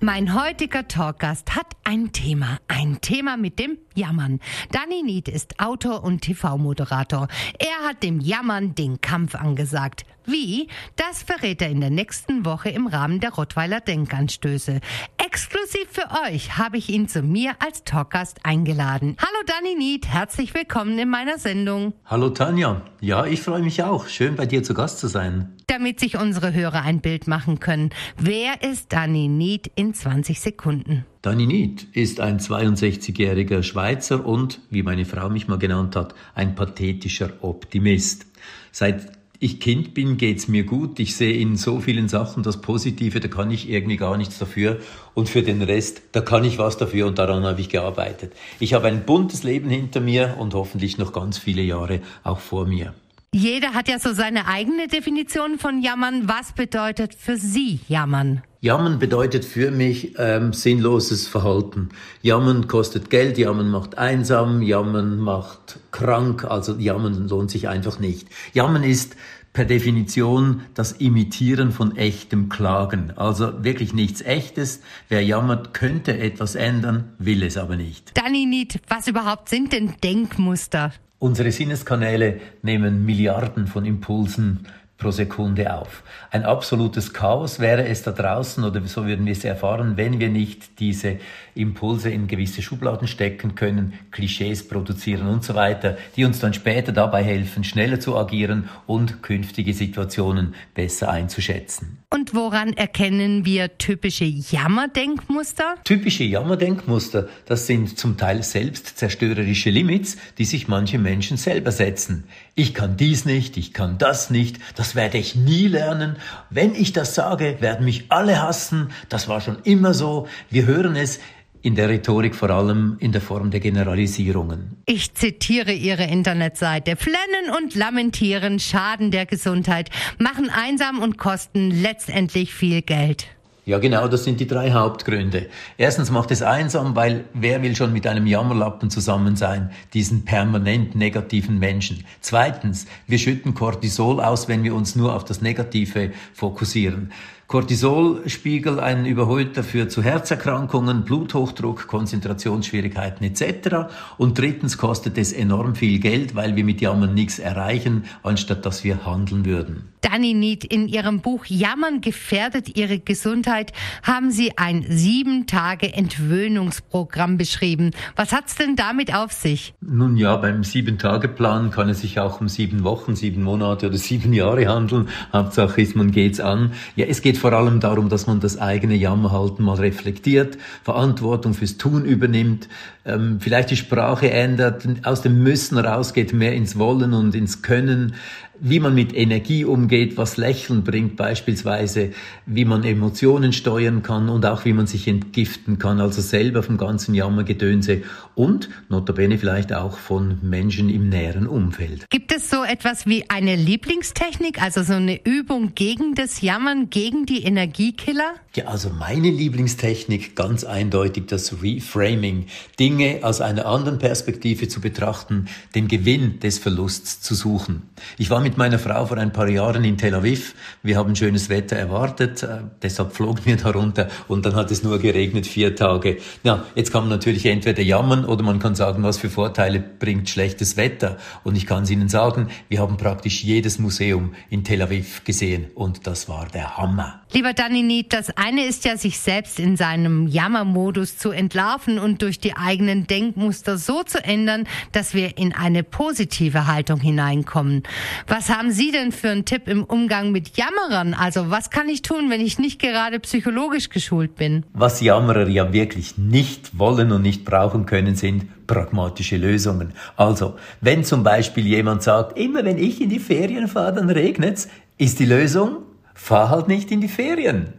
Mein heutiger Talkgast hat ein Thema, ein Thema mit dem Jammern. Danny Nied ist Autor und TV-Moderator. Er hat dem Jammern den Kampf angesagt. Wie? Das verrät er in der nächsten Woche im Rahmen der Rottweiler Denkanstöße. Exklusiv für euch habe ich ihn zu mir als Talkgast eingeladen. Hallo Danny Nied, herzlich willkommen in meiner Sendung. Hallo Tanja, ja, ich freue mich auch. Schön bei dir zu Gast zu sein. Damit sich unsere Hörer ein Bild machen können, wer ist Danny Nied in 20 Sekunden? Danny Nied ist ein 62-jähriger Schweizer und, wie meine Frau mich mal genannt hat, ein pathetischer Optimist. Seit ich Kind bin, geht's mir gut. Ich sehe in so vielen Sachen das Positive, da kann ich irgendwie gar nichts dafür. Und für den Rest, da kann ich was dafür und daran habe ich gearbeitet. Ich habe ein buntes Leben hinter mir und hoffentlich noch ganz viele Jahre auch vor mir. Jeder hat ja so seine eigene Definition von Jammern. Was bedeutet für Sie Jammern? Jammern bedeutet für mich ähm, sinnloses Verhalten. Jammern kostet Geld, Jammern macht einsam, Jammern macht krank, also Jammern lohnt sich einfach nicht. Jammern ist per Definition das Imitieren von echtem Klagen. Also wirklich nichts Echtes. Wer jammert, könnte etwas ändern, will es aber nicht. Danny Niet, was überhaupt sind denn Denkmuster? Unsere Sinneskanäle nehmen Milliarden von Impulsen pro Sekunde auf. Ein absolutes Chaos wäre es da draußen oder so würden wir es erfahren, wenn wir nicht diese Impulse in gewisse Schubladen stecken können, Klischees produzieren und so weiter, die uns dann später dabei helfen, schneller zu agieren und künftige Situationen besser einzuschätzen. Und woran erkennen wir typische Jammerdenkmuster? Typische Jammerdenkmuster, das sind zum Teil selbstzerstörerische Limits, die sich manche Menschen selber setzen. Ich kann dies nicht, ich kann das nicht, das werde ich nie lernen. Wenn ich das sage, werden mich alle hassen. Das war schon immer so. Wir hören es in der Rhetorik vor allem in der Form der Generalisierungen. Ich zitiere Ihre Internetseite. Flennen und Lamentieren schaden der Gesundheit, machen einsam und kosten letztendlich viel Geld. Ja, genau, das sind die drei Hauptgründe. Erstens macht es einsam, weil wer will schon mit einem Jammerlappen zusammen sein, diesen permanent negativen Menschen. Zweitens, wir schütten Cortisol aus, wenn wir uns nur auf das Negative fokussieren. Cortisolspiegel ein überholter führt zu Herzerkrankungen, Bluthochdruck, Konzentrationsschwierigkeiten etc. Und drittens kostet es enorm viel Geld, weil wir mit Jammern nichts erreichen, anstatt dass wir handeln würden. Danny Niet, in Ihrem Buch Jammern gefährdet Ihre Gesundheit haben Sie ein sieben Tage Entwöhnungsprogramm beschrieben. Was hat's denn damit auf sich? Nun ja, beim sieben Tage Plan kann es sich auch um sieben Wochen, sieben Monate oder sieben Jahre handeln. Hauptsache ist, man geht's an. Ja, es geht vor allem darum, dass man das eigene Jammerhalten mal reflektiert, Verantwortung fürs Tun übernimmt, ähm, vielleicht die Sprache ändert, aus dem Müssen rausgeht, mehr ins Wollen und ins Können, wie man mit Energie umgeht, was Lächeln bringt beispielsweise, wie man Emotionen steuern kann und auch wie man sich entgiften kann, also selber vom ganzen Jammergedönse und notabene vielleicht auch von Menschen im näheren Umfeld. Gibt es so etwas wie eine Lieblingstechnik, also so eine Übung gegen das Jammern, gegen die Energiekiller? Ja, also meine Lieblingstechnik ganz eindeutig das Reframing, Dinge aus einer anderen Perspektive zu betrachten, den Gewinn des Verlusts zu suchen. Ich war mit meiner Frau vor ein paar Jahren in Tel Aviv. Wir haben schönes Wetter erwartet, äh, deshalb flogen wir darunter und dann hat es nur geregnet vier Tage. Ja, jetzt kann man natürlich entweder jammern oder man kann sagen, was für Vorteile bringt schlechtes Wetter. Und ich kann es Ihnen sagen, wir haben praktisch jedes Museum in Tel Aviv gesehen und das war der Hammer. Lieber Danny das eine ist ja, sich selbst in seinem Jammermodus zu entlarven und durch die eigenen Denkmuster so zu ändern, dass wir in eine positive Haltung hineinkommen. Was haben Sie denn für einen Tipp im Umgang mit Jammerern? Also was kann ich tun, wenn ich nicht gerade psychologisch geschult bin? Was Jammerer ja wirklich nicht wollen und nicht brauchen können, sind pragmatische Lösungen. Also, wenn zum Beispiel jemand sagt, immer wenn ich in die Ferien fahre, dann regnet's, ist die Lösung, fahr halt nicht in die Ferien.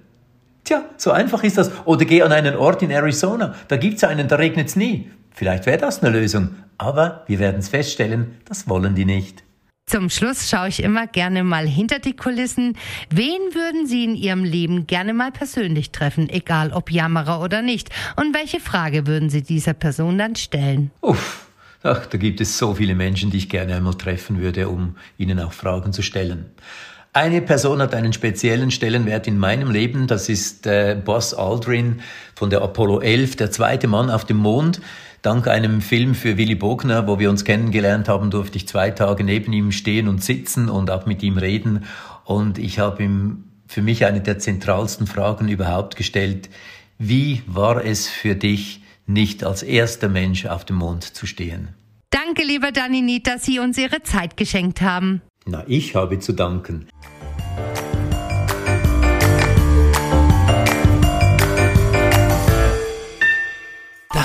Tja, so einfach ist das. Oder geh an einen Ort in Arizona, da gibt's einen, da regnet's nie. Vielleicht wäre das eine Lösung, aber wir werden es feststellen, das wollen die nicht. Zum Schluss schaue ich immer gerne mal hinter die Kulissen. Wen würden Sie in Ihrem Leben gerne mal persönlich treffen, egal ob Jammerer oder nicht? Und welche Frage würden Sie dieser Person dann stellen? Uff. Ach, da gibt es so viele Menschen, die ich gerne einmal treffen würde, um ihnen auch Fragen zu stellen. Eine Person hat einen speziellen Stellenwert in meinem Leben, das ist äh, Buzz Aldrin von der Apollo 11, der zweite Mann auf dem Mond. Dank einem Film für Willy Bogner, wo wir uns kennengelernt haben, durfte ich zwei Tage neben ihm stehen und sitzen und auch mit ihm reden. Und ich habe ihm für mich eine der zentralsten Fragen überhaupt gestellt. Wie war es für dich, nicht als erster Mensch auf dem Mond zu stehen? Danke, lieber Daninit, dass Sie uns Ihre Zeit geschenkt haben. Na, ich habe zu danken.